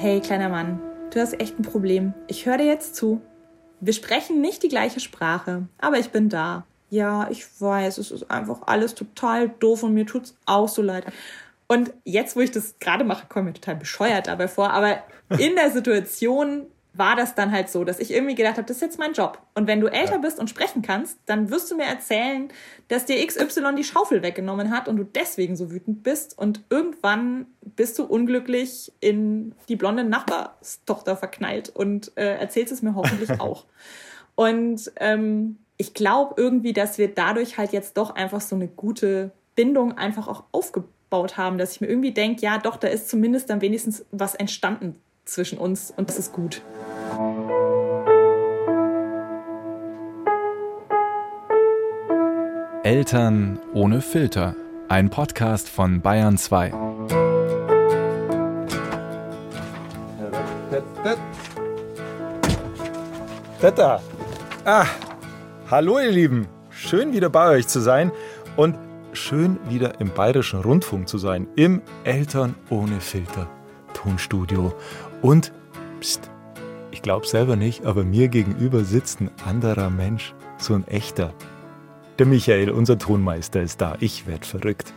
Hey, kleiner Mann, du hast echt ein Problem. Ich höre dir jetzt zu. Wir sprechen nicht die gleiche Sprache, aber ich bin da. Ja, ich weiß, es ist einfach alles total doof und mir tut's auch so leid. Und jetzt, wo ich das gerade mache, komme ich total bescheuert dabei vor, aber in der Situation war das dann halt so, dass ich irgendwie gedacht habe, das ist jetzt mein Job. Und wenn du älter ja. bist und sprechen kannst, dann wirst du mir erzählen, dass dir XY die Schaufel weggenommen hat und du deswegen so wütend bist. Und irgendwann bist du unglücklich in die blonde Nachbarstochter verknallt und äh, erzählst es mir hoffentlich auch. Und ähm, ich glaube irgendwie, dass wir dadurch halt jetzt doch einfach so eine gute Bindung einfach auch aufgebaut haben, dass ich mir irgendwie denke, ja, doch, da ist zumindest dann wenigstens was entstanden zwischen uns und das ist gut. Eltern ohne Filter. Ein Podcast von Bayern 2. Tata. Ah, hallo ihr Lieben. Schön wieder bei euch zu sein und schön wieder im Bayerischen Rundfunk zu sein. Im Eltern ohne Filter Tonstudio. Und, pst, ich glaube selber nicht, aber mir gegenüber sitzt ein anderer Mensch, so ein echter. Der Michael, unser Tonmeister, ist da. Ich werde verrückt.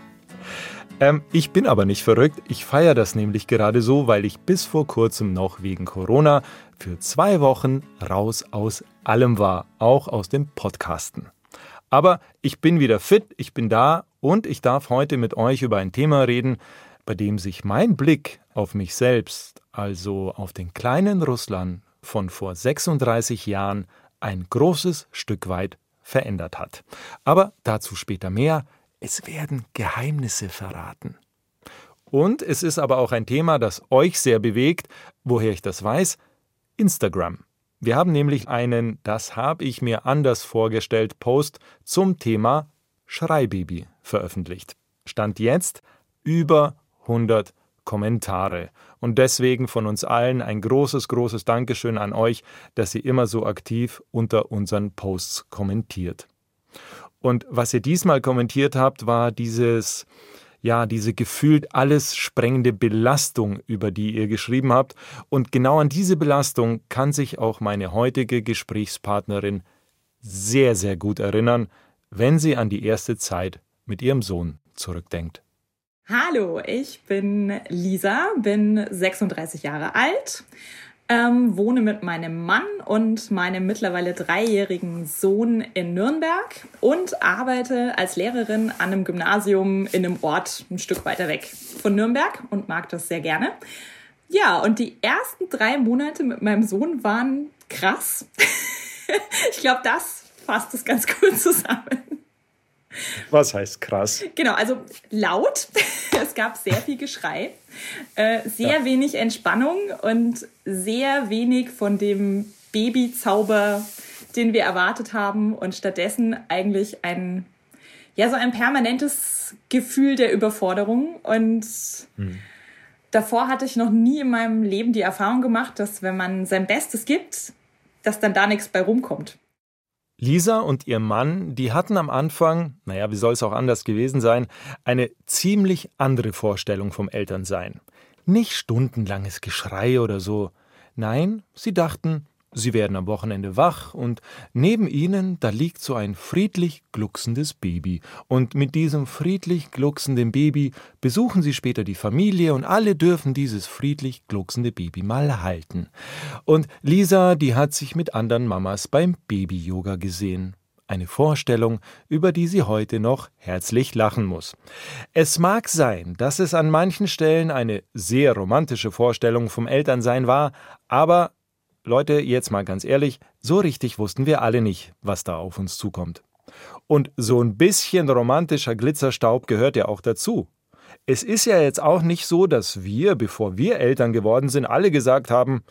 Ähm, ich bin aber nicht verrückt. Ich feiere das nämlich gerade so, weil ich bis vor kurzem noch wegen Corona für zwei Wochen raus aus allem war, auch aus dem Podcasten. Aber ich bin wieder fit, ich bin da und ich darf heute mit euch über ein Thema reden, bei dem sich mein Blick auf mich selbst, also auf den kleinen Russland von vor 36 Jahren, ein großes Stück weit verändert hat. Aber dazu später mehr. Es werden Geheimnisse verraten. Und es ist aber auch ein Thema, das euch sehr bewegt. Woher ich das weiß? Instagram. Wir haben nämlich einen, das habe ich mir anders vorgestellt, Post zum Thema Schreibaby veröffentlicht. Stand jetzt über 100 Kommentare. Und deswegen von uns allen ein großes, großes Dankeschön an euch, dass ihr immer so aktiv unter unseren Posts kommentiert. Und was ihr diesmal kommentiert habt, war dieses, ja, diese gefühlt alles sprengende Belastung, über die ihr geschrieben habt. Und genau an diese Belastung kann sich auch meine heutige Gesprächspartnerin sehr, sehr gut erinnern, wenn sie an die erste Zeit mit ihrem Sohn zurückdenkt. Hallo, ich bin Lisa, bin 36 Jahre alt, ähm, wohne mit meinem Mann und meinem mittlerweile dreijährigen Sohn in Nürnberg und arbeite als Lehrerin an einem Gymnasium in einem Ort ein Stück weiter weg von Nürnberg und mag das sehr gerne. Ja, und die ersten drei Monate mit meinem Sohn waren krass. ich glaube, das fasst es ganz gut zusammen. Was heißt krass? Genau, also laut. es gab sehr viel Geschrei, äh, sehr ja. wenig Entspannung und sehr wenig von dem Babyzauber, den wir erwartet haben und stattdessen eigentlich ein ja so ein permanentes Gefühl der Überforderung und hm. davor hatte ich noch nie in meinem Leben die Erfahrung gemacht, dass wenn man sein Bestes gibt, dass dann da nichts bei rumkommt. Lisa und ihr Mann, die hatten am Anfang, naja, wie soll es auch anders gewesen sein, eine ziemlich andere Vorstellung vom Elternsein. Nicht stundenlanges Geschrei oder so. Nein, sie dachten, Sie werden am Wochenende wach und neben ihnen, da liegt so ein friedlich glucksendes Baby. Und mit diesem friedlich glucksenden Baby besuchen sie später die Familie und alle dürfen dieses friedlich glucksende Baby mal halten. Und Lisa, die hat sich mit anderen Mamas beim Baby-Yoga gesehen. Eine Vorstellung, über die sie heute noch herzlich lachen muss. Es mag sein, dass es an manchen Stellen eine sehr romantische Vorstellung vom Elternsein war, aber Leute, jetzt mal ganz ehrlich, so richtig wussten wir alle nicht, was da auf uns zukommt. Und so ein bisschen romantischer Glitzerstaub gehört ja auch dazu. Es ist ja jetzt auch nicht so, dass wir, bevor wir Eltern geworden sind, alle gesagt haben,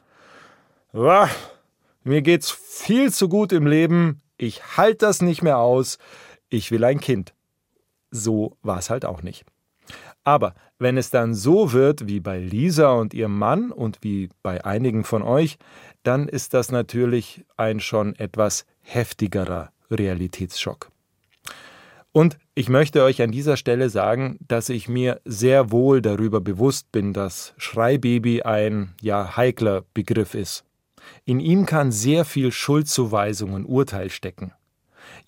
mir geht's viel zu gut im Leben, ich halte das nicht mehr aus, ich will ein Kind. So war es halt auch nicht. Aber wenn es dann so wird wie bei Lisa und ihrem Mann und wie bei einigen von euch, dann ist das natürlich ein schon etwas heftigerer Realitätsschock. Und ich möchte euch an dieser Stelle sagen, dass ich mir sehr wohl darüber bewusst bin, dass Schreibaby ein ja heikler Begriff ist. In ihm kann sehr viel Schuldzuweisung und Urteil stecken.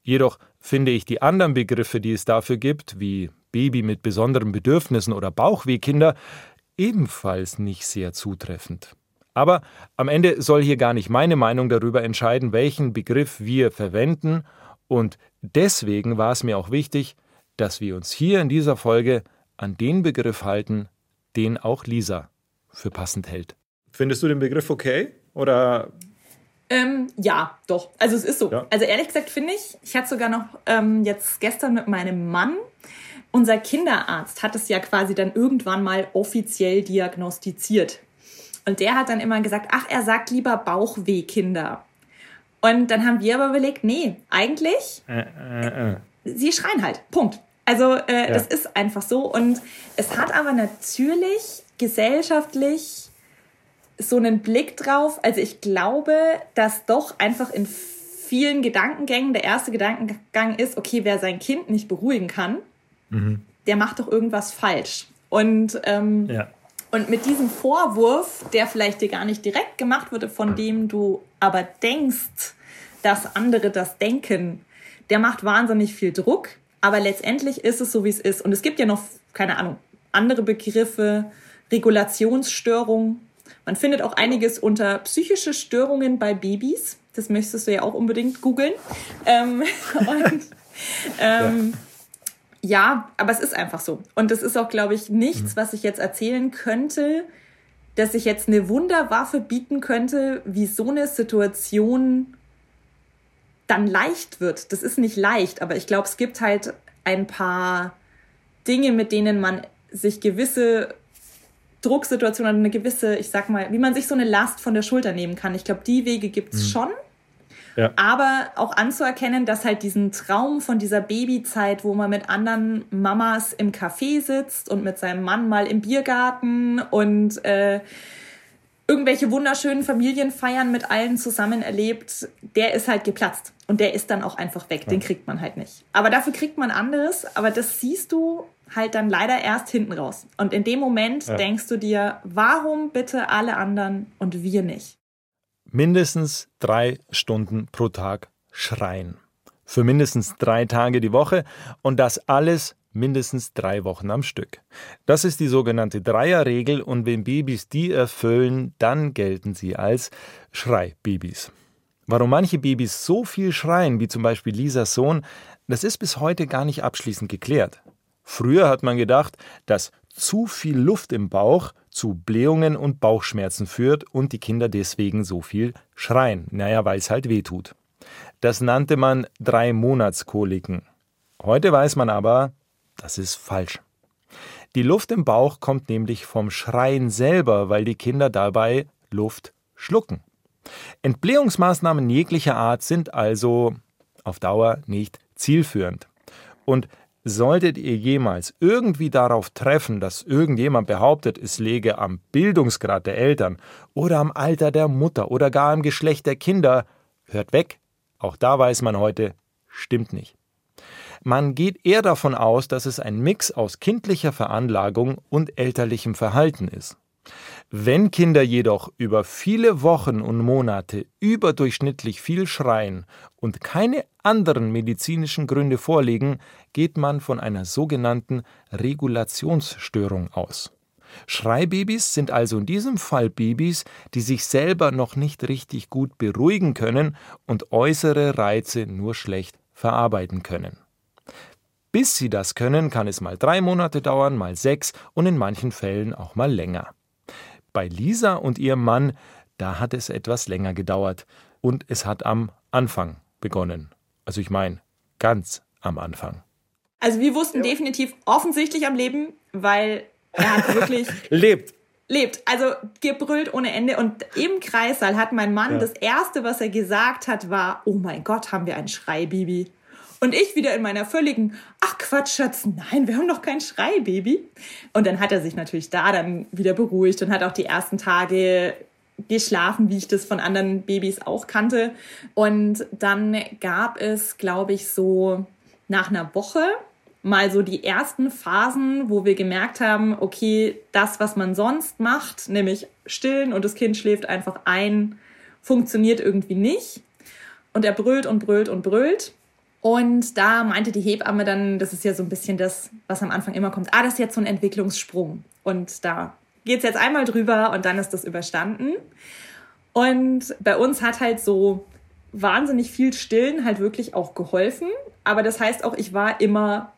Jedoch finde ich die anderen Begriffe, die es dafür gibt, wie Baby mit besonderen Bedürfnissen oder Bauchwehkinder, ebenfalls nicht sehr zutreffend. Aber am Ende soll hier gar nicht meine Meinung darüber entscheiden, welchen Begriff wir verwenden, und deswegen war es mir auch wichtig, dass wir uns hier in dieser Folge an den Begriff halten, den auch Lisa für passend hält. Findest du den Begriff okay? Oder ähm, ja, doch. Also es ist so. Ja. Also ehrlich gesagt finde ich, ich hatte sogar noch ähm, jetzt gestern mit meinem Mann, unser Kinderarzt hat es ja quasi dann irgendwann mal offiziell diagnostiziert. Und der hat dann immer gesagt, ach, er sagt lieber Bauchwehkinder. Und dann haben wir aber überlegt, nee, eigentlich, äh, äh, äh. sie schreien halt. Punkt. Also äh, ja. das ist einfach so. Und es hat aber natürlich gesellschaftlich so einen Blick drauf. Also ich glaube, dass doch einfach in vielen Gedankengängen der erste Gedankengang ist, okay, wer sein Kind nicht beruhigen kann, mhm. der macht doch irgendwas falsch. Und ähm, ja. Und mit diesem Vorwurf, der vielleicht dir gar nicht direkt gemacht wurde, von dem du aber denkst, dass andere das denken, der macht wahnsinnig viel Druck. Aber letztendlich ist es so, wie es ist. Und es gibt ja noch, keine Ahnung, andere Begriffe, Regulationsstörung. Man findet auch einiges unter psychische Störungen bei Babys. Das möchtest du ja auch unbedingt googeln. Ähm, und, ähm, ja. Ja, aber es ist einfach so. Und es ist auch, glaube ich, nichts, mhm. was ich jetzt erzählen könnte, dass ich jetzt eine Wunderwaffe bieten könnte, wie so eine Situation dann leicht wird. Das ist nicht leicht, aber ich glaube, es gibt halt ein paar Dinge, mit denen man sich gewisse Drucksituationen, eine gewisse, ich sag mal, wie man sich so eine Last von der Schulter nehmen kann. Ich glaube, die Wege gibt's mhm. schon. Ja. Aber auch anzuerkennen, dass halt diesen Traum von dieser Babyzeit, wo man mit anderen Mamas im Café sitzt und mit seinem Mann mal im Biergarten und äh, irgendwelche wunderschönen Familienfeiern mit allen zusammen erlebt, der ist halt geplatzt. Und der ist dann auch einfach weg. Den kriegt man halt nicht. Aber dafür kriegt man anderes. Aber das siehst du halt dann leider erst hinten raus. Und in dem Moment ja. denkst du dir, warum bitte alle anderen und wir nicht? Mindestens drei Stunden pro Tag schreien. Für mindestens drei Tage die Woche und das alles mindestens drei Wochen am Stück. Das ist die sogenannte Dreierregel und wenn Babys die erfüllen, dann gelten sie als Schreibabys. Warum manche Babys so viel schreien, wie zum Beispiel Lisas Sohn, das ist bis heute gar nicht abschließend geklärt. Früher hat man gedacht, dass zu viel Luft im Bauch zu Blähungen und Bauchschmerzen führt und die Kinder deswegen so viel schreien. Naja, weil es halt weh tut. Das nannte man drei Monatskoliken. Heute weiß man aber, das ist falsch. Die Luft im Bauch kommt nämlich vom Schreien selber, weil die Kinder dabei Luft schlucken. Entblähungsmaßnahmen jeglicher Art sind also auf Dauer nicht zielführend. Und Solltet ihr jemals irgendwie darauf treffen, dass irgendjemand behauptet, es läge am Bildungsgrad der Eltern oder am Alter der Mutter oder gar am Geschlecht der Kinder, hört weg. Auch da weiß man heute, stimmt nicht. Man geht eher davon aus, dass es ein Mix aus kindlicher Veranlagung und elterlichem Verhalten ist. Wenn Kinder jedoch über viele Wochen und Monate überdurchschnittlich viel schreien und keine anderen medizinischen Gründe vorliegen, geht man von einer sogenannten Regulationsstörung aus. Schreibabys sind also in diesem Fall Babys, die sich selber noch nicht richtig gut beruhigen können und äußere Reize nur schlecht verarbeiten können. Bis sie das können, kann es mal drei Monate dauern, mal sechs und in manchen Fällen auch mal länger. Bei Lisa und ihrem Mann, da hat es etwas länger gedauert und es hat am Anfang begonnen. Also ich meine, ganz am Anfang. Also wir wussten ja. definitiv offensichtlich am Leben, weil er hat wirklich lebt. Lebt, also gebrüllt ohne Ende. Und im Kreissaal hat mein Mann ja. das erste, was er gesagt hat, war: Oh mein Gott, haben wir ein Schreibaby. Und ich wieder in meiner völligen, ach Quatsch, Schatz, nein, wir haben doch kein Schreibaby. Und dann hat er sich natürlich da dann wieder beruhigt und hat auch die ersten Tage geschlafen, wie ich das von anderen Babys auch kannte. Und dann gab es, glaube ich, so nach einer Woche mal so die ersten Phasen, wo wir gemerkt haben, okay, das, was man sonst macht, nämlich stillen und das Kind schläft einfach ein, funktioniert irgendwie nicht. Und er brüllt und brüllt und brüllt. Und da meinte die Hebamme dann, das ist ja so ein bisschen das, was am Anfang immer kommt, ah, das ist jetzt so ein Entwicklungssprung. Und da geht's jetzt einmal drüber und dann ist das überstanden. Und bei uns hat halt so wahnsinnig viel Stillen halt wirklich auch geholfen. Aber das heißt auch, ich war immer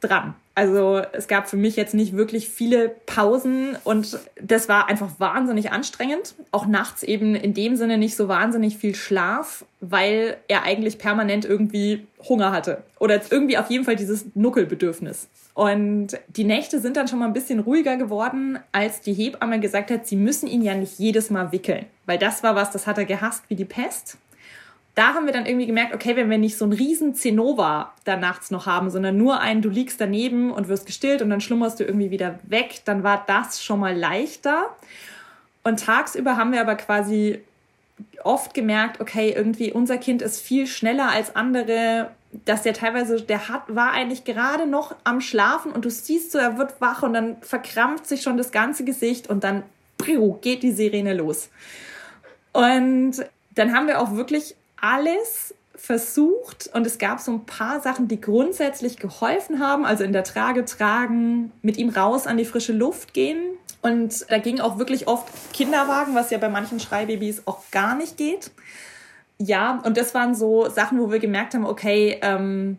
dran. Also es gab für mich jetzt nicht wirklich viele Pausen und das war einfach wahnsinnig anstrengend. Auch nachts eben in dem Sinne nicht so wahnsinnig viel Schlaf, weil er eigentlich permanent irgendwie Hunger hatte oder irgendwie auf jeden Fall dieses Nuckelbedürfnis. Und die Nächte sind dann schon mal ein bisschen ruhiger geworden, als die Hebamme gesagt hat, sie müssen ihn ja nicht jedes Mal wickeln, weil das war was, das hat er gehasst wie die Pest da haben wir dann irgendwie gemerkt, okay, wenn wir nicht so einen riesen Zinnober da nachts noch haben, sondern nur einen, du liegst daneben und wirst gestillt und dann schlummerst du irgendwie wieder weg, dann war das schon mal leichter. Und tagsüber haben wir aber quasi oft gemerkt, okay, irgendwie unser Kind ist viel schneller als andere, dass der teilweise, der hat, war eigentlich gerade noch am Schlafen und du siehst so, er wird wach und dann verkrampft sich schon das ganze Gesicht und dann geht die Sirene los. Und dann haben wir auch wirklich alles versucht und es gab so ein paar Sachen, die grundsätzlich geholfen haben, also in der Trage tragen, mit ihm raus an die frische Luft gehen. Und da ging auch wirklich oft Kinderwagen, was ja bei manchen Schreibabys auch gar nicht geht. Ja, und das waren so Sachen, wo wir gemerkt haben, okay, ähm,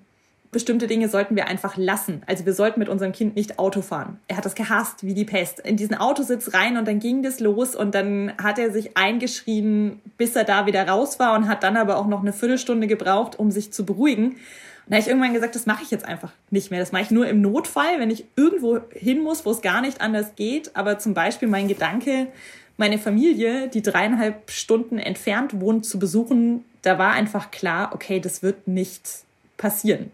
bestimmte Dinge sollten wir einfach lassen. Also wir sollten mit unserem Kind nicht Auto fahren. Er hat das gehasst wie die Pest. In diesen Autositz rein und dann ging das los und dann hat er sich eingeschrien, bis er da wieder raus war und hat dann aber auch noch eine Viertelstunde gebraucht, um sich zu beruhigen. Und da habe ich irgendwann gesagt, das mache ich jetzt einfach nicht mehr. Das mache ich nur im Notfall, wenn ich irgendwo hin muss, wo es gar nicht anders geht. Aber zum Beispiel mein Gedanke, meine Familie, die dreieinhalb Stunden entfernt wohnt, zu besuchen, da war einfach klar, okay, das wird nicht passieren.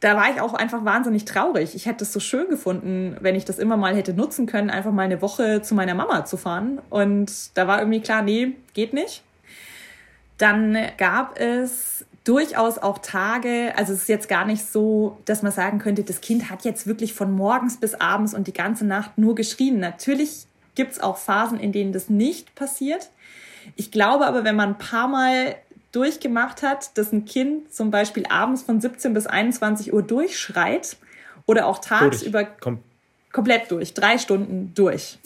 Da war ich auch einfach wahnsinnig traurig. Ich hätte es so schön gefunden, wenn ich das immer mal hätte nutzen können, einfach mal eine Woche zu meiner Mama zu fahren. Und da war irgendwie klar, nee, geht nicht. Dann gab es durchaus auch Tage, also es ist jetzt gar nicht so, dass man sagen könnte, das Kind hat jetzt wirklich von morgens bis abends und die ganze Nacht nur geschrien. Natürlich gibt es auch Phasen, in denen das nicht passiert. Ich glaube aber, wenn man ein paar Mal durchgemacht hat, dass ein Kind zum Beispiel abends von 17 bis 21 Uhr durchschreit oder auch tagsüber. Kom komplett durch, drei Stunden durch.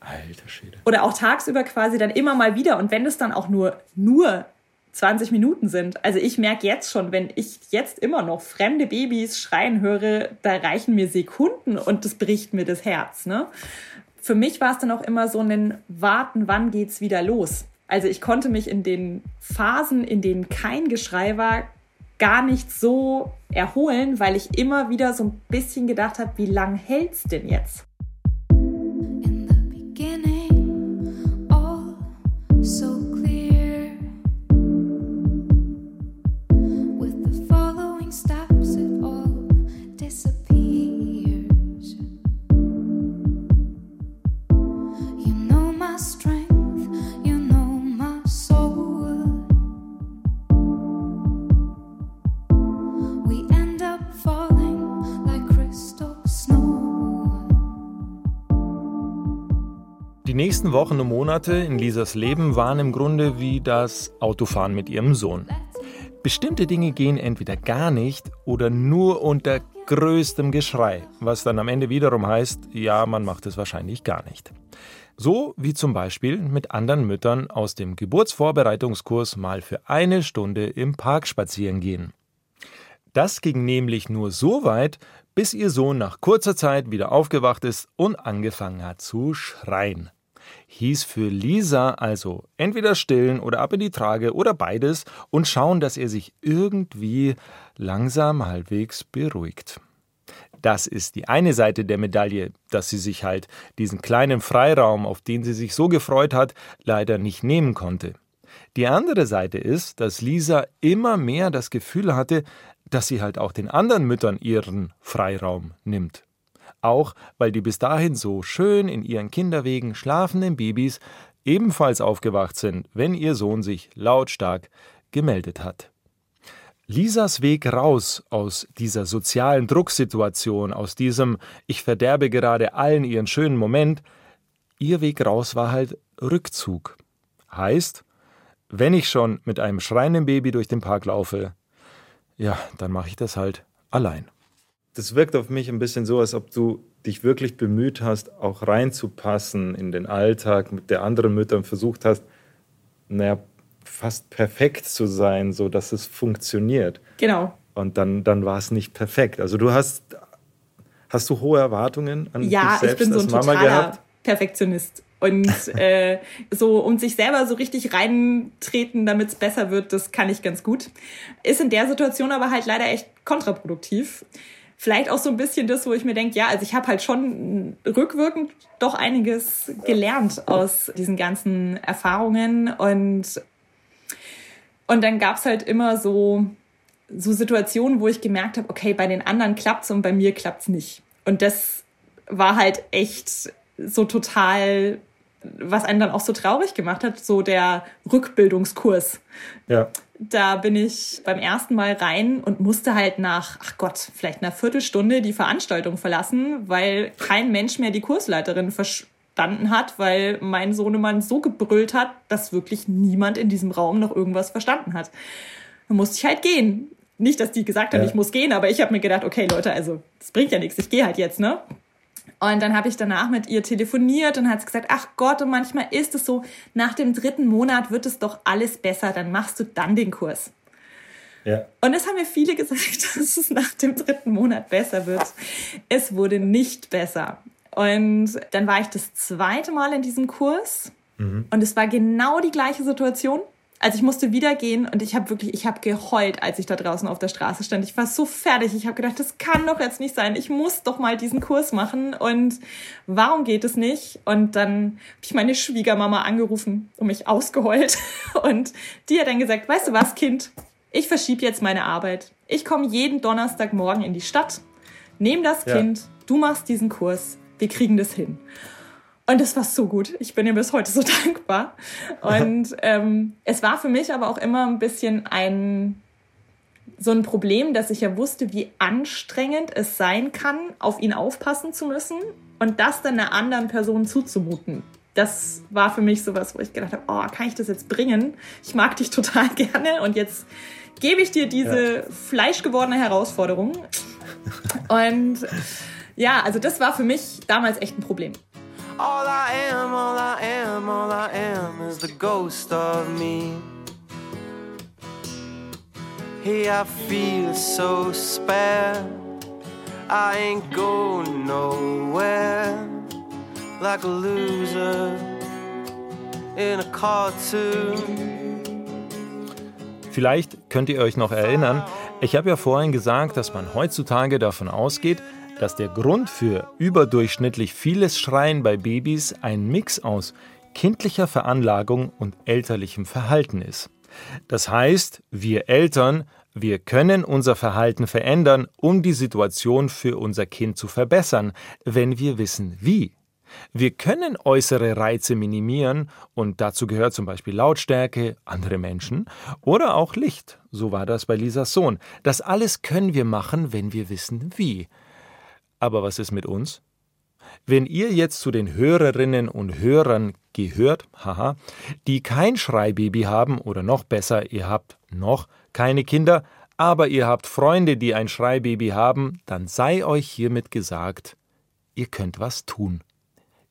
Alter Schwede. Oder auch tagsüber quasi dann immer mal wieder. Und wenn es dann auch nur, nur 20 Minuten sind. Also ich merke jetzt schon, wenn ich jetzt immer noch fremde Babys schreien höre, da reichen mir Sekunden und das bricht mir das Herz. Ne? Für mich war es dann auch immer so ein Warten, wann geht's wieder los. Also ich konnte mich in den Phasen, in denen kein Geschrei war, gar nicht so erholen, weil ich immer wieder so ein bisschen gedacht habe, wie lang hält's denn jetzt? Nächsten Wochen und Monate in Lisas Leben waren im Grunde wie das Autofahren mit ihrem Sohn. Bestimmte Dinge gehen entweder gar nicht oder nur unter größtem Geschrei, was dann am Ende wiederum heißt, ja, man macht es wahrscheinlich gar nicht. So wie zum Beispiel mit anderen Müttern aus dem Geburtsvorbereitungskurs mal für eine Stunde im Park spazieren gehen. Das ging nämlich nur so weit, bis ihr Sohn nach kurzer Zeit wieder aufgewacht ist und angefangen hat zu schreien hieß für Lisa also entweder stillen oder ab in die Trage oder beides und schauen, dass er sich irgendwie langsam halbwegs beruhigt. Das ist die eine Seite der Medaille, dass sie sich halt diesen kleinen Freiraum, auf den sie sich so gefreut hat, leider nicht nehmen konnte. Die andere Seite ist, dass Lisa immer mehr das Gefühl hatte, dass sie halt auch den anderen Müttern ihren Freiraum nimmt auch weil die bis dahin so schön in ihren Kinderwegen schlafenden Babys ebenfalls aufgewacht sind, wenn ihr Sohn sich lautstark gemeldet hat. Lisas Weg raus aus dieser sozialen Drucksituation, aus diesem Ich verderbe gerade allen ihren schönen Moment, ihr Weg raus war halt Rückzug. Heißt, wenn ich schon mit einem schreienden Baby durch den Park laufe, ja, dann mache ich das halt allein. Das wirkt auf mich ein bisschen so, als ob du dich wirklich bemüht hast, auch reinzupassen in den Alltag mit der anderen Mütter und versucht hast, naja, fast perfekt zu sein, so dass es funktioniert. Genau. Und dann, dann war es nicht perfekt. Also du hast, hast du hohe Erwartungen an ja, dich selbst ich bin so als ein Mama totaler gehabt? Perfektionist. Und äh, so um sich selber so richtig reintreten, damit es besser wird, das kann ich ganz gut. Ist in der Situation aber halt leider echt kontraproduktiv. Vielleicht auch so ein bisschen das, wo ich mir denke, ja, also ich habe halt schon rückwirkend doch einiges gelernt aus diesen ganzen Erfahrungen und und dann gab's halt immer so, so Situationen, wo ich gemerkt habe, okay, bei den anderen klappt's und bei mir klappt's nicht. Und das war halt echt so total, was einen dann auch so traurig gemacht hat, so der Rückbildungskurs. Ja. Da bin ich beim ersten Mal rein und musste halt nach, ach Gott, vielleicht einer Viertelstunde die Veranstaltung verlassen, weil kein Mensch mehr die Kursleiterin verstanden hat, weil mein Sohnemann so gebrüllt hat, dass wirklich niemand in diesem Raum noch irgendwas verstanden hat. Dann musste ich halt gehen. Nicht, dass die gesagt haben, Ja. ich muss gehen, aber ich habe mir gedacht, okay Leute, also das bringt ja nichts, ich gehe halt jetzt, ne? Und dann habe ich danach mit ihr telefoniert und hat gesagt, ach Gott, und manchmal ist es so, nach dem dritten Monat wird es doch alles besser, dann machst du dann den Kurs. Ja. Und es haben mir viele gesagt, dass es nach dem dritten Monat besser wird. Es wurde nicht besser. Und dann war ich das zweite Mal in diesem Kurs und es war genau die gleiche Situation. Also ich musste wieder gehen und ich habe wirklich, ich habe geheult, als ich da draußen auf der Straße stand. Ich war so fertig. Ich habe gedacht, das kann doch jetzt nicht sein. Ich muss doch mal diesen Kurs machen. Und warum geht es nicht? Und dann habe ich meine Schwiegermama angerufen und mich ausgeheult. Und die hat dann gesagt, weißt du was, Kind? Ich verschiebe jetzt meine Arbeit. Ich komme jeden Donnerstagmorgen in die Stadt, nehme das Ja. Kind, du machst diesen Kurs, wir kriegen das hin. Und das war so gut. Ich bin ihr bis heute so dankbar. Und ähm, es war für mich aber auch immer ein bisschen ein so ein Problem, dass ich ja wusste, wie anstrengend es sein kann, auf ihn aufpassen zu müssen und das dann einer anderen Person zuzumuten. Das war für mich sowas, wo ich gedacht habe, oh, kann ich das jetzt bringen? Ich mag dich total gerne und jetzt gebe ich dir diese fleischgewordene Herausforderung. Und ja, also das war für mich damals echt ein Problem. All I am, all I am, all I am is the ghost of me. Hey, I feel so spare. I ain't going nowhere. Like a loser in a cartoon. Vielleicht könnt ihr euch noch erinnern, ich habe ja vorhin gesagt, dass man heutzutage davon ausgeht, dass der Grund für überdurchschnittlich vieles Schreien bei Babys ein Mix aus kindlicher Veranlagung und elterlichem Verhalten ist. Das heißt, wir Eltern, wir können unser Verhalten verändern, um die Situation für unser Kind zu verbessern, wenn wir wissen wie. Wir können äußere Reize minimieren und dazu gehört zum Beispiel Lautstärke, andere Menschen oder auch Licht. So war das bei Lisas Sohn. Das alles können wir machen, wenn wir wissen wie. Aber was ist mit uns? Wenn ihr jetzt zu den Hörerinnen und Hörern gehört, haha, die kein Schreibaby haben oder noch besser, ihr habt noch keine Kinder, aber ihr habt Freunde, die ein Schreibaby haben, dann sei euch hiermit gesagt, ihr könnt was tun.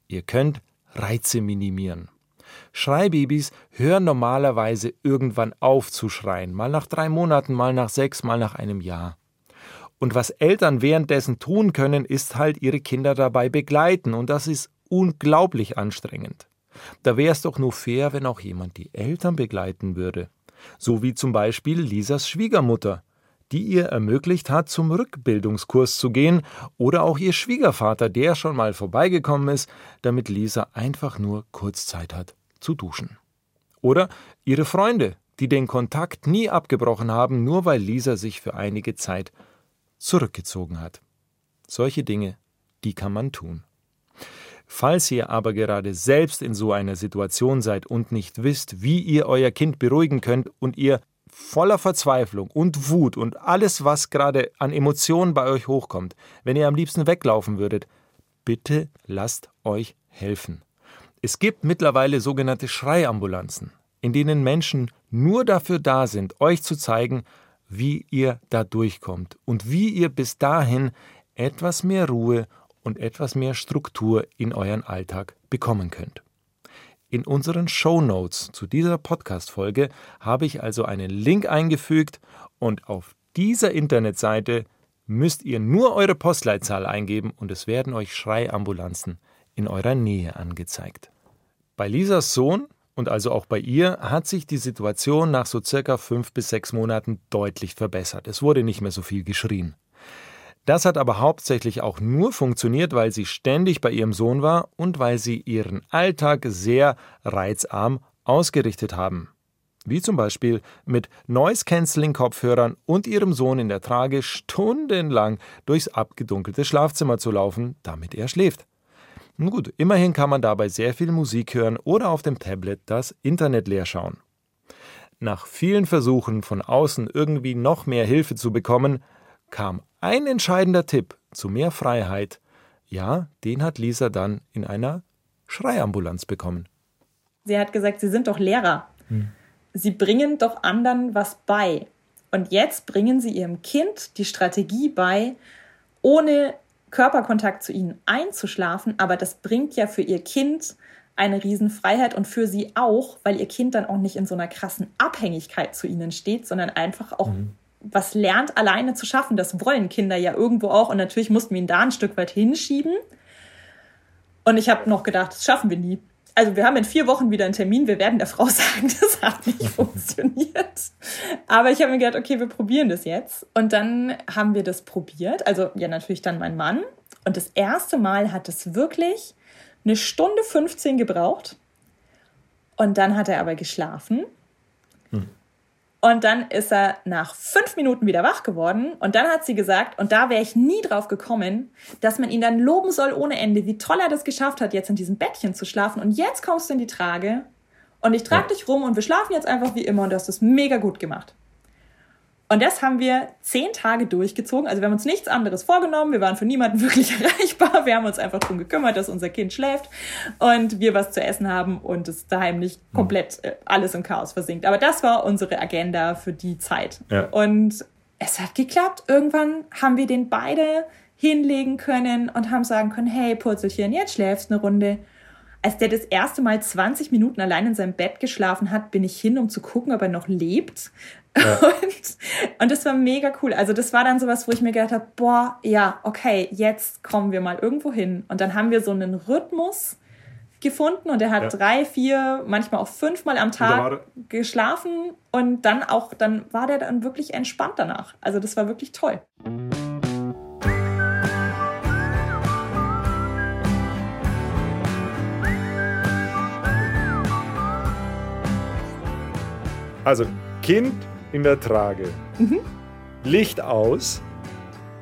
Ihr könnt Reize minimieren. Schreibabys hören normalerweise irgendwann auf zu schreien, mal nach drei Monaten, mal nach sechs, mal nach einem Jahr. Und was Eltern währenddessen tun können, ist halt ihre Kinder dabei begleiten, und das ist unglaublich anstrengend. Da wäre es doch nur fair, wenn auch jemand die Eltern begleiten würde. So wie zum Beispiel Lisas Schwiegermutter, die ihr ermöglicht hat, zum Rückbildungskurs zu gehen, oder auch ihr Schwiegervater, der schon mal vorbeigekommen ist, damit Lisa einfach nur kurz Zeit hat zu duschen. Oder ihre Freunde, die den Kontakt nie abgebrochen haben, nur weil Lisa sich für einige Zeit zurückgezogen hat. Solche Dinge, die kann man tun. Falls ihr aber gerade selbst in so einer Situation seid und nicht wisst, wie ihr euer Kind beruhigen könnt und ihr voller Verzweiflung und Wut und alles, was gerade an Emotionen bei euch hochkommt, wenn ihr am liebsten weglaufen würdet, bitte lasst euch helfen. Es gibt mittlerweile sogenannte Schreiambulanzen, in denen Menschen nur dafür da sind, euch zu zeigen, wie ihr da durchkommt und wie ihr bis dahin etwas mehr Ruhe und etwas mehr Struktur in euren Alltag bekommen könnt. In unseren Show Notes zu dieser Podcast-Folge habe ich also einen Link eingefügt und auf dieser Internetseite müsst ihr nur eure Postleitzahl eingeben und es werden euch Schreiambulanzen in eurer Nähe angezeigt. Bei Lisas Sohn und also auch bei ihr hat sich die Situation nach so circa fünf bis sechs Monaten deutlich verbessert. Es wurde nicht mehr so viel geschrien. Das hat aber hauptsächlich auch nur funktioniert, weil sie ständig bei ihrem Sohn war und weil sie ihren Alltag sehr reizarm ausgerichtet haben. Wie zum Beispiel mit Noise-Canceling-Kopfhörern und ihrem Sohn in der Trage stundenlang durchs abgedunkelte Schlafzimmer zu laufen, damit er schläft. Nun gut, immerhin kann man dabei sehr viel Musik hören oder auf dem Tablet das Internet leer schauen. Nach vielen Versuchen von außen irgendwie noch mehr Hilfe zu bekommen, kam ein entscheidender Tipp zu mehr Freiheit. Ja, den hat Lisa dann in einer Schreiambulanz bekommen. Sie hat gesagt, Sie sind doch Lehrer. Hm. Sie bringen doch anderen was bei. Und jetzt bringen Sie Ihrem Kind die Strategie bei, ohne Körperkontakt zu ihnen einzuschlafen, aber das bringt ja für ihr Kind eine Riesenfreiheit und für sie auch, weil ihr Kind dann auch nicht in so einer krassen Abhängigkeit zu ihnen steht, sondern einfach auch mhm was lernt, alleine zu schaffen. Das wollen Kinder ja irgendwo auch. Und natürlich mussten wir ihn da ein Stück weit hinschieben. Und ich habe noch gedacht, das schaffen wir nie. Also wir haben in vier Wochen wieder einen Termin. Wir werden der Frau sagen, das hat nicht funktioniert. Aber ich habe mir gedacht, okay, wir probieren das jetzt. Und dann haben wir das probiert. Also ja, natürlich dann mein Mann. Und das erste Mal hat es wirklich eine Stunde 15 gebraucht. Und dann hat er aber geschlafen. Und dann ist er nach fünf Minuten wieder wach geworden. Und dann hat sie gesagt, und da wäre ich nie drauf gekommen, dass man ihn dann loben soll ohne Ende, wie toll er das geschafft hat, jetzt in diesem Bettchen zu schlafen. Und jetzt kommst du in die Trage und ich trage dich rum und wir schlafen jetzt einfach wie immer und du hast das mega gut gemacht. Und das haben wir zehn Tage durchgezogen. Also wir haben uns nichts anderes vorgenommen. Wir waren für niemanden wirklich erreichbar. Wir haben uns einfach darum gekümmert, dass unser Kind schläft und wir was zu essen haben und es daheim nicht hm. komplett äh, alles im Chaos versinkt. Aber das war unsere Agenda für die Zeit. Ja. Und es hat geklappt. Irgendwann haben wir den beide hinlegen können und haben sagen können, hey Purzelchen, jetzt schläfst eine Runde. Als der das erste Mal 20 Minuten allein in seinem Bett geschlafen hat, bin ich hin, um zu gucken, ob er noch lebt. Ja. Und, und das war mega cool. Also das war dann sowas, wo ich mir gedacht habe, boah, ja, okay, jetzt kommen wir mal irgendwo hin. Und dann haben wir so einen Rhythmus gefunden und er hat ja. drei, vier, manchmal auch fünfmal am Tag geschlafen und dann auch, dann war der dann wirklich entspannt danach. Also das war wirklich toll. Also Kind in der Trage, mhm. Licht aus,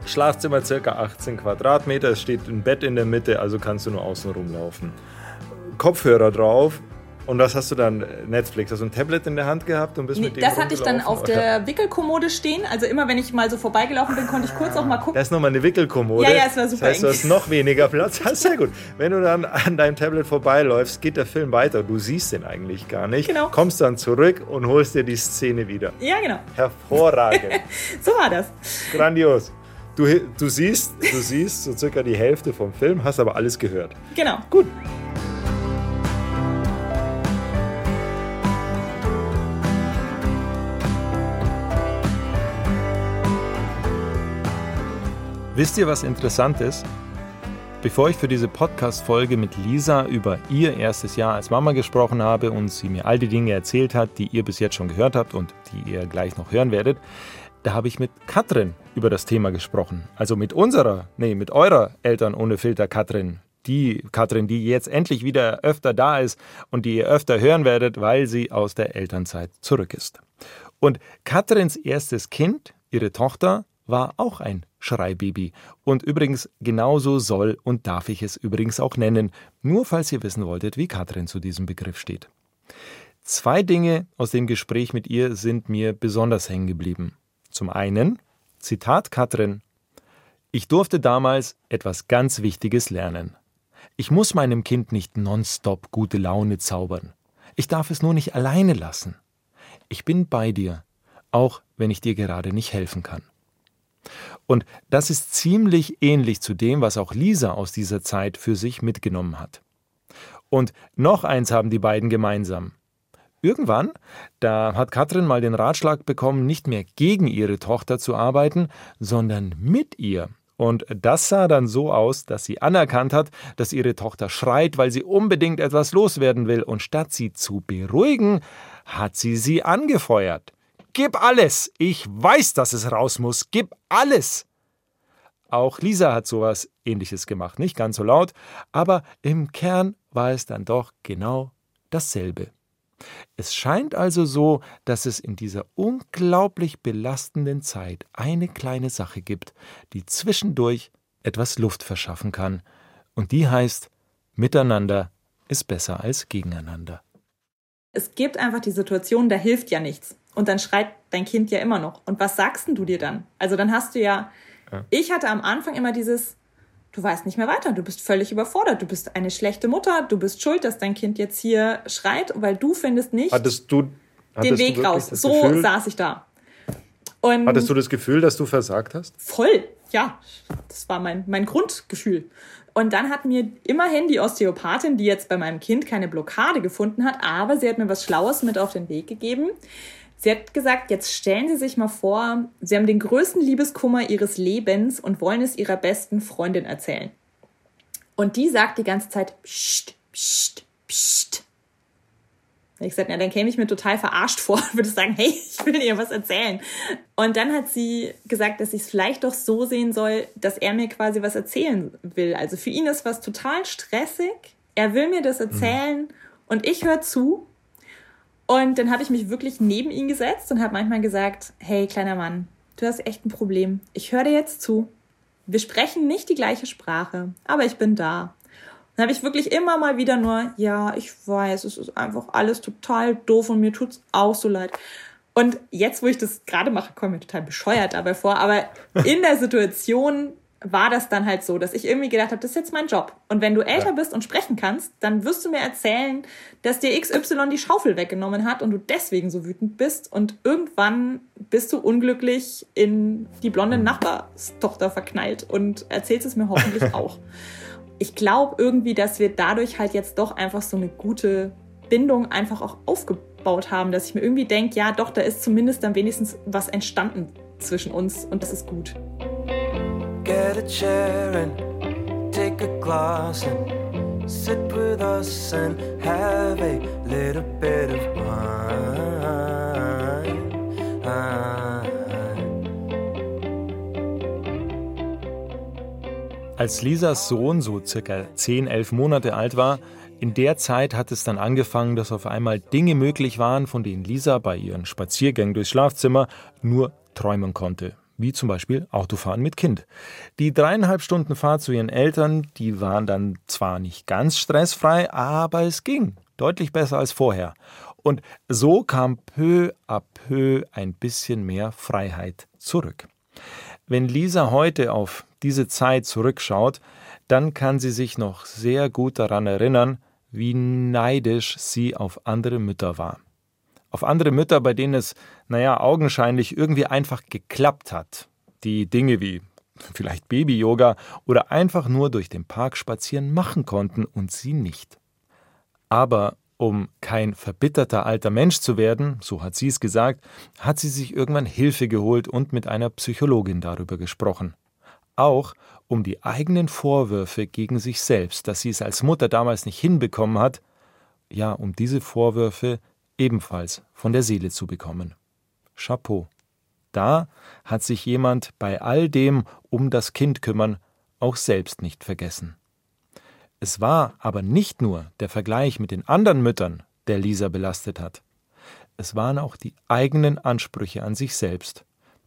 Schlafzimmer circa 18 Quadratmeter, es steht ein Bett in der Mitte, also kannst du nur außen rumlaufen. Kopfhörer drauf, und was hast du dann? Netflix? Hast du ein Tablet in der Hand gehabt und bist nee, mit dem Das hatte ich dann auf oder? der Wickelkommode stehen. Also immer, wenn ich mal so vorbeigelaufen bin, konnte ich kurz auch mal gucken. Da ist nochmal eine Wickelkommode. Ja, ja, es war super. Das heißt, du hast noch weniger Platz. Das ist sehr gut. Wenn du dann an deinem Tablet vorbeiläufst, geht der Film weiter. Du siehst den eigentlich gar nicht. Genau. Kommst dann zurück und holst dir die Szene wieder. Ja, genau. Hervorragend. so war das. Grandios. Du, du, siehst, du siehst so circa die Hälfte vom Film, hast aber alles gehört. Genau. Gut. Wisst ihr, was interessant ist? Bevor ich für diese Podcast-Folge mit Lisa über ihr erstes Jahr als Mama gesprochen habe und sie mir all die Dinge erzählt hat, die ihr bis jetzt schon gehört habt und die ihr gleich noch hören werdet, da habe ich mit Katrin über das Thema gesprochen. Also mit unserer, nee, mit eurer Eltern ohne Filter Katrin. Die Katrin, die jetzt endlich wieder öfter da ist und die ihr öfter hören werdet, weil sie aus der Elternzeit zurück ist. Und Katrins erstes Kind, ihre Tochter, war auch ein Schreibaby. Und übrigens, genauso soll und darf ich es übrigens auch nennen, nur falls ihr wissen wolltet, wie Katrin zu diesem Begriff steht. Zwei Dinge aus dem Gespräch mit ihr sind mir besonders hängen geblieben. Zum einen, Zitat Katrin, ich durfte damals etwas ganz Wichtiges lernen. Ich muss meinem Kind nicht nonstop gute Laune zaubern. Ich darf es nur nicht alleine lassen. Ich bin bei dir, auch wenn ich dir gerade nicht helfen kann. Und das ist ziemlich ähnlich zu dem, was auch Lisa aus dieser Zeit für sich mitgenommen hat. Und noch eins haben die beiden gemeinsam. Irgendwann, da hat Katrin mal den Ratschlag bekommen, nicht mehr gegen ihre Tochter zu arbeiten, sondern mit ihr. Und das sah dann so aus, dass sie anerkannt hat, dass ihre Tochter schreit, weil sie unbedingt etwas loswerden will. Und statt sie zu beruhigen, hat sie sie angefeuert. Gib alles! Ich weiß, dass es raus muss. Gib alles! Auch Lisa hat sowas ähnliches gemacht. Nicht ganz so laut, aber im Kern war es dann doch genau dasselbe. Es scheint also so, dass es in dieser unglaublich belastenden Zeit eine kleine Sache gibt, die zwischendurch etwas Luft verschaffen kann, und die heißt, miteinander ist besser als gegeneinander. Es gibt einfach die Situation, da hilft ja nichts. Und dann schreit dein Kind ja immer noch. Und was sagst denn du dir dann? Also dann hast du ja, ja. ich hatte am Anfang immer dieses, du weißt nicht mehr weiter, du bist völlig überfordert, du bist eine schlechte Mutter, du bist schuld, dass dein Kind jetzt hier schreit, weil du findest nicht hattest du, hattest den Weg raus. So Gefühl, saß ich da. Und hattest du das Gefühl, dass du versagt hast? Voll, ja. Das war mein, mein Grundgefühl. Und dann hat mir immerhin die Osteopathin, die jetzt bei meinem Kind keine Blockade gefunden hat, aber sie hat mir was Schlaues mit auf den Weg gegeben. Sie hat gesagt, jetzt stellen Sie sich mal vor, Sie haben den größten Liebeskummer Ihres Lebens und wollen es Ihrer besten Freundin erzählen. Und die sagt die ganze Zeit, pst, pst, pst. Ich sagte, ja, dann käme ich mir total verarscht vor und würde sagen, hey, ich will dir was erzählen. Und dann hat sie gesagt, dass ich es vielleicht doch so sehen soll, dass er mir quasi was erzählen will. Also für ihn ist was total stressig. Er will mir das erzählen mhm. und ich höre zu und dann habe ich mich wirklich neben ihn gesetzt und habe manchmal gesagt, hey kleiner Mann, du hast echt ein Problem. Ich höre dir jetzt zu. Wir sprechen nicht die gleiche Sprache, aber ich bin da. Dann habe ich wirklich immer mal wieder nur, ja, ich weiß, es ist einfach alles total doof und mir tut's auch so leid. Und jetzt, wo ich das gerade mache, komme mir total bescheuert dabei vor, aber in der Situation war das dann halt so, dass ich irgendwie gedacht habe, das ist jetzt mein Job. Und wenn du älter ja. bist und sprechen kannst, dann wirst du mir erzählen, dass dir XY die Schaufel weggenommen hat und du deswegen so wütend bist. Und irgendwann bist du unglücklich in die blonde Nachbarstochter verknallt und erzählst es mir hoffentlich auch. Ich glaube irgendwie, dass wir dadurch halt jetzt doch einfach so eine gute Bindung einfach auch aufgebaut haben, dass ich mir irgendwie denke, ja doch, da ist zumindest dann wenigstens was entstanden zwischen uns und das ist gut get a chair and take a glass and sit with us and have a little bit of wine. Als Lisas Sohn so circa 10, 11 Monate alt war, in der Zeit hat es dann angefangen, dass auf einmal Dinge möglich waren, von denen Lisa bei ihren Spaziergängen durchs Schlafzimmer nur träumen konnte wie zum Beispiel Autofahren mit Kind. Die dreieinhalb Stunden Fahrt zu ihren Eltern, die waren dann zwar nicht ganz stressfrei, aber es ging deutlich besser als vorher. Und so kam peu à peu ein bisschen mehr Freiheit zurück. Wenn Lisa heute auf diese Zeit zurückschaut, dann kann sie sich noch sehr gut daran erinnern, wie neidisch sie auf andere Mütter war auf andere Mütter, bei denen es, naja, augenscheinlich irgendwie einfach geklappt hat. Die Dinge wie vielleicht Baby-Yoga oder einfach nur durch den Park spazieren machen konnten und sie nicht. Aber um kein verbitterter alter Mensch zu werden, so hat sie es gesagt, hat sie sich irgendwann Hilfe geholt und mit einer Psychologin darüber gesprochen. Auch um die eigenen Vorwürfe gegen sich selbst, dass sie es als Mutter damals nicht hinbekommen hat, ja, um diese Vorwürfe ebenfalls von der Seele zu bekommen. Chapeau. Da hat sich jemand bei all dem um das Kind kümmern auch selbst nicht vergessen. Es war aber nicht nur der Vergleich mit den anderen Müttern, der Lisa belastet hat. Es waren auch die eigenen Ansprüche an sich selbst,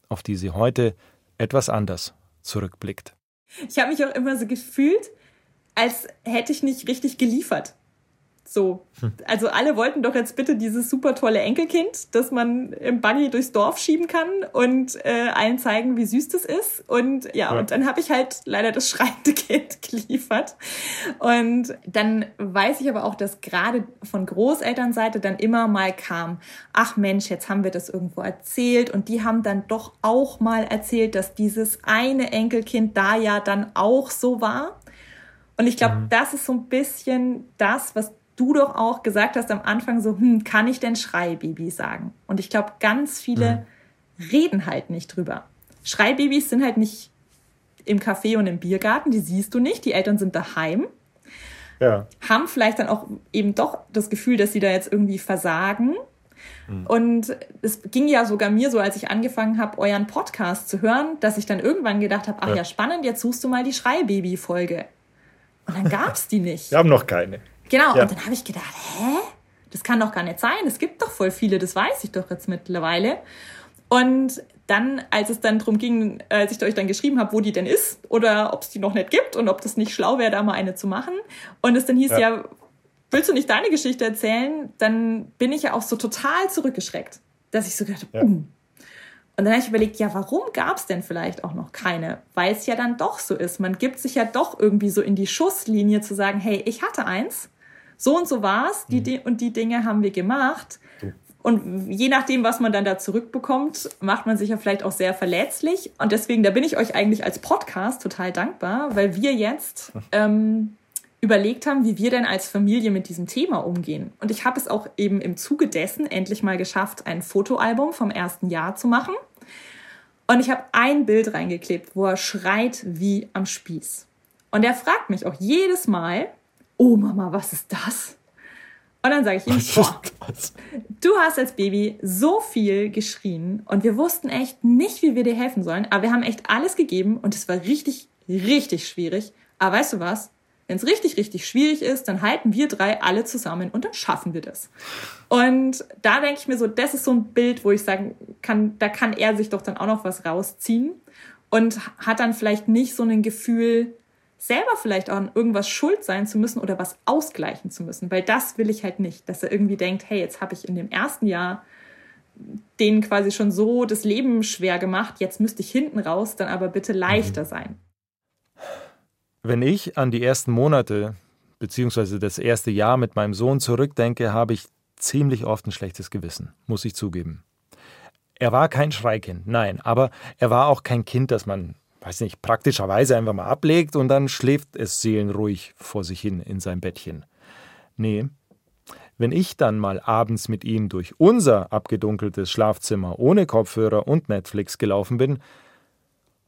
auf die sie heute etwas anders zurückblickt. Ich habe mich auch immer so gefühlt, als hätte ich nicht richtig geliefert So. Also alle wollten doch jetzt bitte dieses super tolle Enkelkind, das man im Buggy durchs Dorf schieben kann und äh, allen zeigen, wie süß das ist. Und ja, ja. und dann habe ich halt leider das schreiende Kind geliefert. Und dann weiß ich aber auch, dass gerade von Großelternseite dann immer mal kam, ach Mensch, jetzt haben wir das irgendwo erzählt. Und die haben dann doch auch mal erzählt, dass dieses eine Enkelkind da ja dann auch so war. Und ich glaube, mhm. das ist so ein bisschen das, was du doch auch gesagt hast am Anfang, so, hm, kann ich denn Schreibaby sagen? Und ich glaube, ganz viele mhm. reden halt nicht drüber. Schreibabys sind halt nicht im Café und im Biergarten, die siehst du nicht, die Eltern sind daheim. Ja. Haben vielleicht dann auch eben doch das Gefühl, dass sie da jetzt irgendwie versagen. Mhm. Und es ging ja sogar mir so, als ich angefangen habe, euren Podcast zu hören, dass ich dann irgendwann gedacht habe, ach ja, ja spannend, jetzt suchst du mal die Schreibaby-Folge. Und dann gab es die nicht. Wir haben noch keine. Genau, ja. und dann habe ich gedacht, hä? Das kann doch gar nicht sein. Es gibt doch voll viele, das weiß ich doch jetzt mittlerweile. Und dann, als es dann darum ging, als ich euch dann geschrieben habe, wo die denn ist oder ob es die noch nicht gibt und ob das nicht schlau wäre, da mal eine zu machen. Und es dann hieß ja, ja willst du nicht deine Geschichte erzählen? Dann bin ich ja auch so total zurückgeschreckt, dass ich so gedacht habe, ja. Uh, und dann habe ich überlegt, ja, warum gab es denn vielleicht auch noch keine? Weil es ja dann doch so ist. Man gibt sich ja doch irgendwie so in die Schusslinie zu sagen, hey, ich hatte eins, so und so war's, die, die und die Dinge haben wir gemacht. Und je nachdem, was man dann da zurückbekommt, macht man sich ja vielleicht auch sehr verletzlich. Und deswegen, da bin ich euch eigentlich als Podcast total dankbar, weil wir jetzt ähm, überlegt haben, wie wir denn als Familie mit diesem Thema umgehen. Und ich habe es auch eben im Zuge dessen endlich mal geschafft, ein Fotoalbum vom ersten Jahr zu machen. Und ich habe ein Bild reingeklebt, wo er schreit wie am Spieß. Und er fragt mich auch jedes Mal, oh Mama, was ist das? Und dann sage ich ihm, boah, du hast als Baby so viel geschrien und wir wussten echt nicht, wie wir dir helfen sollen, aber wir haben echt alles gegeben und es war richtig, richtig schwierig. Aber weißt du was? Wenn es richtig, richtig schwierig ist, dann halten wir drei alle zusammen und dann schaffen wir das. Und da denke ich mir so, das ist so ein Bild, wo ich sagen kann, da kann er sich doch dann auch noch was rausziehen und hat dann vielleicht nicht so ein Gefühl, selber vielleicht auch an irgendwas schuld sein zu müssen oder was ausgleichen zu müssen, weil das will ich halt nicht, dass er irgendwie denkt, hey, jetzt habe ich in dem ersten Jahr denen quasi schon so das Leben schwer gemacht, jetzt müsste ich hinten raus dann aber bitte leichter mhm. sein. Wenn ich an die ersten Monate bzw. das erste Jahr mit meinem Sohn zurückdenke, habe ich ziemlich oft ein schlechtes Gewissen, muss ich zugeben. Er war kein Schreikind, nein, aber er war auch kein Kind, das man, weiß nicht, praktischerweise einfach mal ablegt und dann schläft es seelenruhig vor sich hin in sein Bettchen. Nee, wenn ich dann mal abends mit ihm durch unser abgedunkeltes Schlafzimmer ohne Kopfhörer und Netflix gelaufen bin,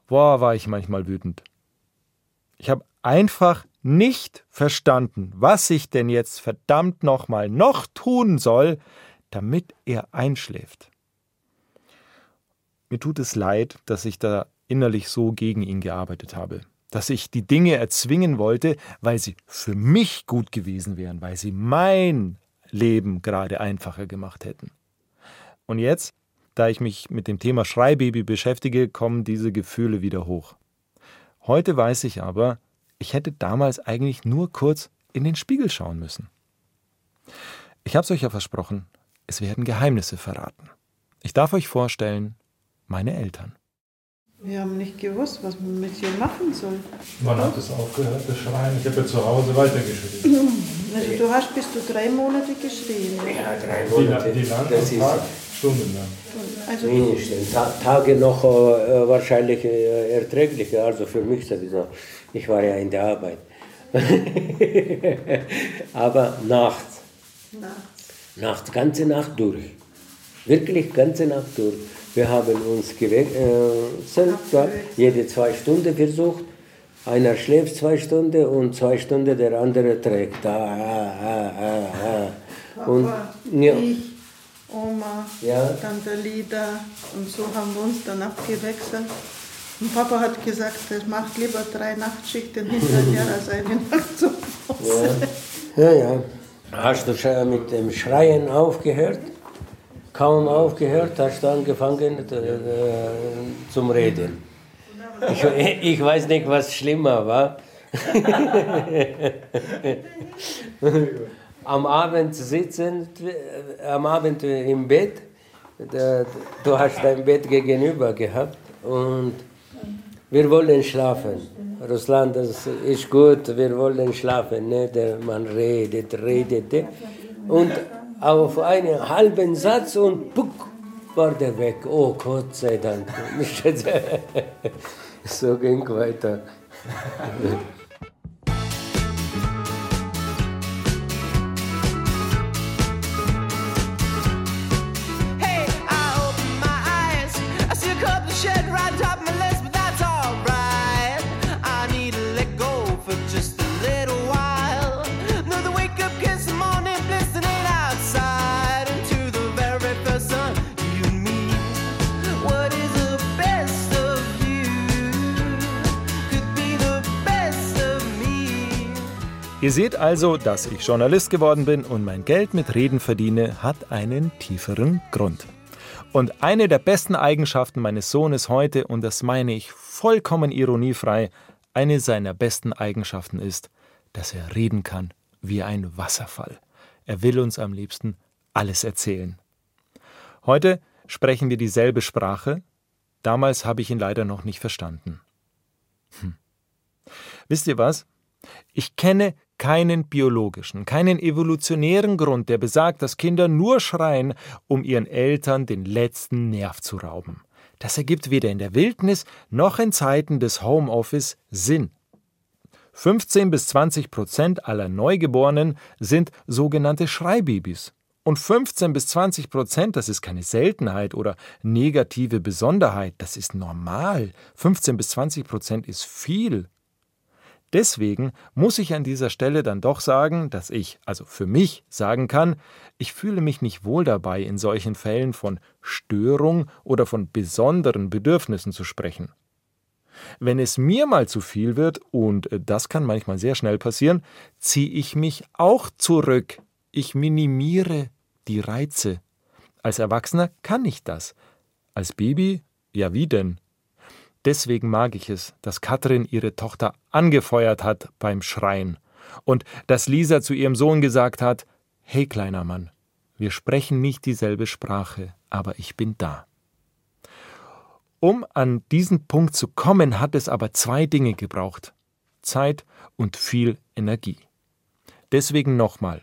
boah, war ich manchmal wütend. Ich habe einfach nicht verstanden, was ich denn jetzt verdammt nochmal noch tun soll, damit er einschläft. Mir tut es leid, dass ich da innerlich so gegen ihn gearbeitet habe, dass ich die Dinge erzwingen wollte, weil sie für mich gut gewesen wären, weil sie mein Leben gerade einfacher gemacht hätten. Und jetzt, da ich mich mit dem Thema Schreibaby beschäftige, kommen diese Gefühle wieder hoch. Heute weiß ich aber, ich hätte damals eigentlich nur kurz in den Spiegel schauen müssen. Ich habe es euch ja versprochen, es werden Geheimnisse verraten. Ich darf euch vorstellen, meine Eltern. Wir haben nicht gewusst, was man mit ihr machen soll. Wann hat es aufgehört, das Schreien? Ich habe ja zu Hause weitergeschrien. Also du hast bis zu drei Monate geschrien. Ja, drei Monate. Wie lang? Das Tag? Stunden lang. Also Mindestens. Tage noch äh, wahrscheinlich äh, erträglicher, also für mich sowieso. Ich war ja in der Arbeit. Aber nachts. Nachts. Nachts, ganze Nacht durch. Wirklich ganze Nacht durch. Wir haben uns gewechselt, äh, jede zwei Stunden versucht. Einer schläft zwei Stunden und zwei Stunden der andere trägt. Ah, ah, ah, ah, ah. Und, ja. ich, Oma, ja. Tante Lida und so haben wir uns dann abgewechselt. Und Papa hat gesagt, er macht lieber drei Nachtschichten hinterher als eine Nacht zu Hause. Ja. ja, ja. Hast du mit dem Schreien aufgehört? Kaum aufgehört, hast du angefangen äh, zum Reden. Ich, ich weiß nicht, was schlimmer war. am Abend sitzen, äh, am Abend im Bett. Du hast dein Bett gegenüber gehabt und wir wollen schlafen. Russland, das ist gut, wir wollen schlafen. Ne? Der man redet, redet. Und auf einen halben Satz und puck, war der weg. Oh Gott sei Dank. so ging weiter. Ihr seht also, dass ich Journalist geworden bin und mein Geld mit Reden verdiene, hat einen tieferen Grund. Und eine der besten Eigenschaften meines Sohnes heute, und das meine ich vollkommen ironiefrei, eine seiner besten Eigenschaften ist, dass er reden kann wie ein Wasserfall. Er will uns am liebsten alles erzählen. Heute sprechen wir dieselbe Sprache, damals habe ich ihn leider noch nicht verstanden. Hm. Wisst ihr was? Ich kenne keinen biologischen, keinen evolutionären Grund, der besagt, dass Kinder nur schreien, um ihren Eltern den letzten Nerv zu rauben. Das ergibt weder in der Wildnis noch in Zeiten des Homeoffice Sinn. 15 bis 20 Prozent aller Neugeborenen sind sogenannte Schreibabys. Und 15 bis 20 Prozent, das ist keine Seltenheit oder negative Besonderheit, das ist normal. 15 bis 20 Prozent ist viel. Deswegen muss ich an dieser Stelle dann doch sagen, dass ich, also für mich, sagen kann, ich fühle mich nicht wohl dabei, in solchen Fällen von Störung oder von besonderen Bedürfnissen zu sprechen. Wenn es mir mal zu viel wird, und äh, das kann manchmal sehr schnell passieren, ziehe ich mich auch zurück. Ich minimiere die Reize. Als Erwachsener kann ich das. Als Baby, ja wie denn? Deswegen mag ich es, dass Katrin ihre Tochter angefeuert hat beim Schreien und dass Lisa zu ihrem Sohn gesagt hat: Hey, kleiner Mann, wir sprechen nicht dieselbe Sprache, aber ich bin da. Um an diesen Punkt zu kommen, hat es aber zwei Dinge gebraucht: Zeit und viel Energie. Deswegen nochmal: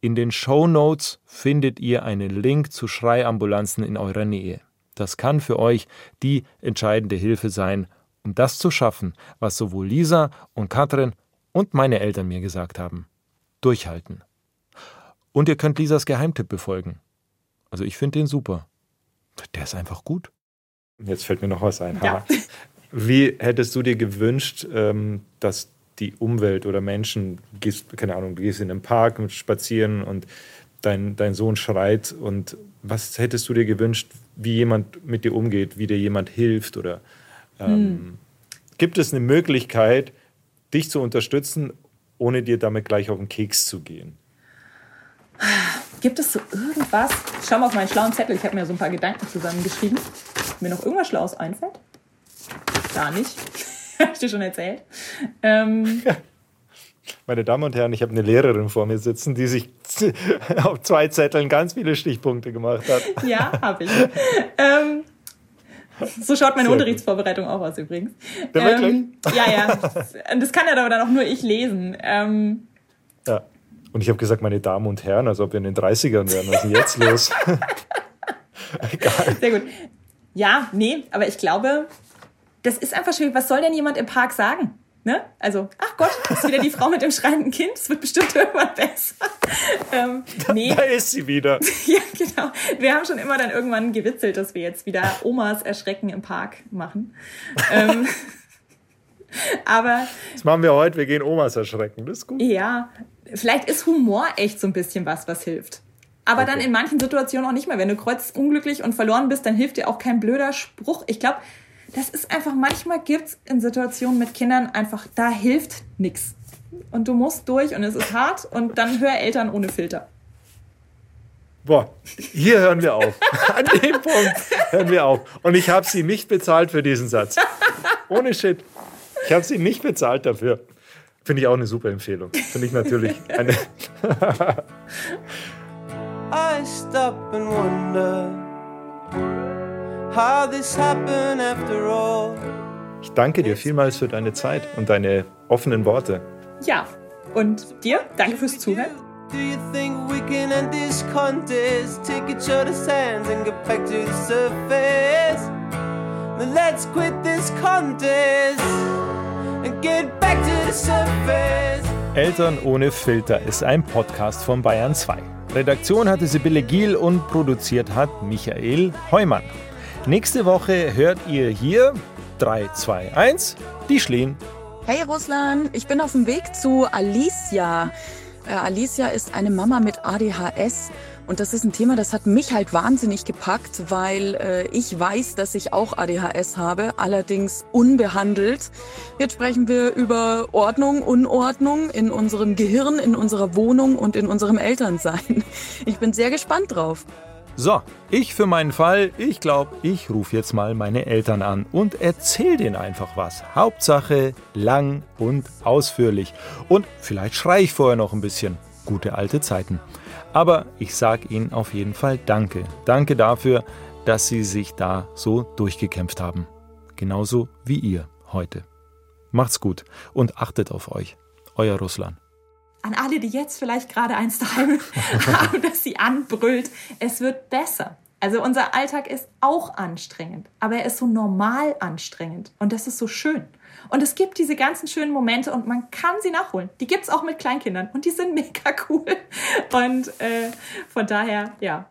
In den Show Notes findet ihr einen Link zu Schreiambulanzen in eurer Nähe. Das kann für euch die entscheidende Hilfe sein, um das zu schaffen, was sowohl Lisa und Katrin und meine Eltern mir gesagt haben. Durchhalten. Und ihr könnt Lisas Geheimtipp befolgen. Also ich finde den super. Der ist einfach gut. Jetzt fällt mir noch was ein. Ja. Wie hättest du dir gewünscht, ähm, dass die Umwelt oder Menschen, gehst, keine Ahnung, du gehst in den Park spazieren und dein, dein Sohn schreit und was hättest du dir gewünscht, wie jemand mit dir umgeht, wie dir jemand hilft oder ähm, hm. gibt es eine Möglichkeit, dich zu unterstützen, ohne dir damit gleich auf den Keks zu gehen? Gibt es so irgendwas? Ich schau mal auf meinen schlauen Zettel. Ich habe mir so ein paar Gedanken zusammengeschrieben. Mir noch irgendwas Schlaues einfällt? Gar nicht. habe ich dir schon erzählt. Ähm, Meine Damen und Herren, ich habe eine Lehrerin vor mir sitzen, die sich auf zwei Zetteln ganz viele Stichpunkte gemacht hat. Ja, habe ich. ähm, so schaut meine Sehr Unterrichtsvorbereitung gut. auch aus übrigens. Ja, ähm, ja, ja. Das kann ja aber dann auch nur ich lesen. Ähm, ja. Und ich habe gesagt, meine Damen und Herren, als ob wir in den 30ern wären. Was ist denn jetzt los? Egal. Sehr gut. Ja, nee, aber ich glaube, das ist einfach schwierig. Was soll denn jemand im Park sagen? Ne? Also, ach Gott, ist wieder die Frau mit dem schreienden Kind. Es wird bestimmt irgendwann besser. Ähm, nee. Da ist sie wieder. ja, genau. Wir haben schon immer dann irgendwann gewitzelt, dass wir jetzt wieder Omas Erschrecken im Park machen. ähm, aber. Das machen wir heute. Wir gehen Omas erschrecken. Das ist gut. Ja. Vielleicht ist Humor echt so ein bisschen was, was hilft. Aber okay. dann in manchen Situationen auch nicht mehr. Wenn du kreuz unglücklich und verloren bist, dann hilft dir auch kein blöder Spruch. Ich glaube, das ist einfach, manchmal gibt es in Situationen mit Kindern einfach, da hilft nichts. Und du musst durch und es ist hart und dann hör Eltern ohne Filter. Boah, hier hören wir auf. An dem Punkt hören wir auf. Und ich habe sie nicht bezahlt für diesen Satz. Ohne Shit. Ich habe sie nicht bezahlt dafür. Finde ich auch eine super Empfehlung. Finde ich natürlich eine. I stop and wonder how this happened after all. Ich danke dir vielmals für deine Zeit und deine offenen Worte. Ja, und dir danke fürs Zuhören. Do you think we can end this contest? Take each other's hands and get back to the surface. Then let's quit this contest and get back to the surface. Eltern ohne Filter ist ein Podcast von Bayern 2. Redaktion hatte Sibylle Giel und produziert hat Michael Heumann. Nächste Woche hört ihr hier 3, 2, 1, die Schlehen. Hey Russland, ich bin auf dem Weg zu Alicia. Äh, Alicia ist eine Mama mit ADHS und das ist ein Thema, das hat mich halt wahnsinnig gepackt, weil äh, ich weiß, dass ich auch ADHS habe, allerdings unbehandelt. Jetzt sprechen wir über Ordnung, Unordnung in unserem Gehirn, in unserer Wohnung und in unserem Elternsein. Ich bin sehr gespannt drauf. So, ich für meinen Fall, ich glaube, ich rufe jetzt mal meine Eltern an und erzähl denen einfach was. Hauptsache lang und ausführlich. Und vielleicht schreie ich vorher noch ein bisschen. Gute alte Zeiten. Aber ich sage Ihnen auf jeden Fall Danke. Danke dafür, dass Sie sich da so durchgekämpft haben. Genauso wie ihr heute. Macht's gut und achtet auf euch. Euer Russland an alle, die jetzt vielleicht gerade eins daheim haben, dass sie anbrüllt, es wird besser. Also unser Alltag ist auch anstrengend, aber er ist so normal anstrengend und das ist so schön. Und es gibt diese ganzen schönen Momente und man kann sie nachholen. Die gibt es auch mit Kleinkindern und die sind mega cool. Und äh, von daher, ja,